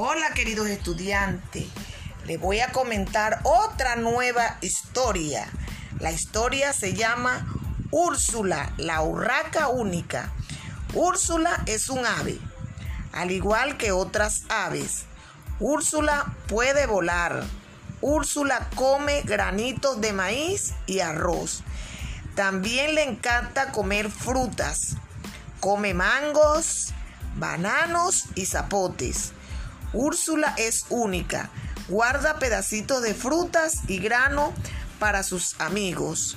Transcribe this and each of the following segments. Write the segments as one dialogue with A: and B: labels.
A: Hola queridos estudiantes, les voy a comentar otra nueva historia. La historia se llama Úrsula, la urraca única. Úrsula es un ave, al igual que otras aves. Úrsula puede volar. Úrsula come granitos de maíz y arroz. También le encanta comer frutas. Come mangos, bananos y zapotes. Úrsula es única. Guarda pedacitos de frutas y grano para sus amigos.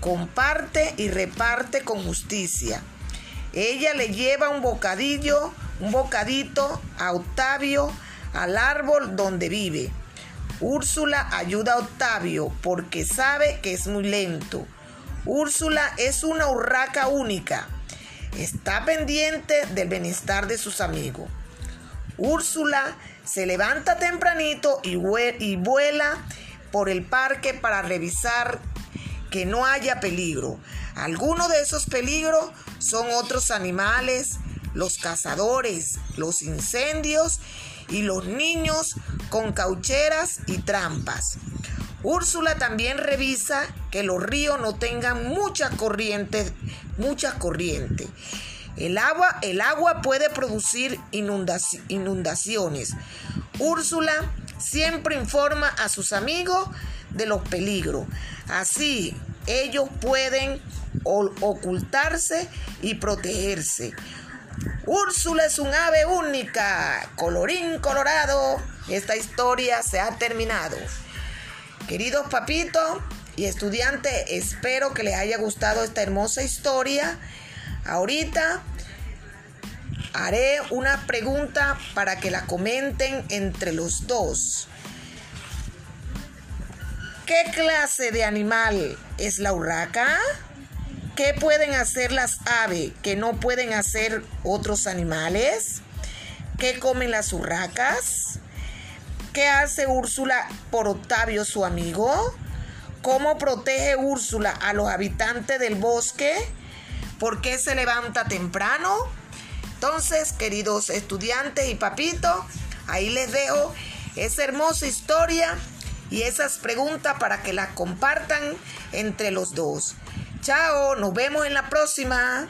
A: Comparte y reparte con justicia. Ella le lleva un bocadillo, un bocadito a Octavio al árbol donde vive. Úrsula ayuda a Octavio porque sabe que es muy lento. Úrsula es una urraca única. Está pendiente del bienestar de sus amigos. Úrsula se levanta tempranito y, vuela por el parque para revisar que no haya peligro. Algunos de esos peligros son otros animales, los cazadores, los incendios y los niños con caucheras y trampas. Úrsula también revisa que los ríos no tengan mucha corriente, mucha corriente el agua, el agua puede producir inundaciones. Úrsula siempre informa a sus amigos de los peligros. Así ellos pueden ocultarse y protegerse. Úrsula es un ave única. Colorín colorado. Esta historia se ha terminado. Queridos papitos y estudiantes, espero que les haya gustado esta hermosa historia Ahorita haré una pregunta para que la comenten entre los dos. ¿Qué clase de animal es la urraca? ¿Qué pueden hacer las aves que no pueden hacer otros animales? ¿Qué comen las urracas? ¿Qué hace Úrsula por Octavio, su amigo? ¿Cómo protege Úrsula a los habitantes del bosque? ¿Por qué se levanta temprano? Entonces, queridos estudiantes y papitos, ahí les dejo esa hermosa historia y esas preguntas para que las compartan entre los dos. Chao, nos vemos en la próxima.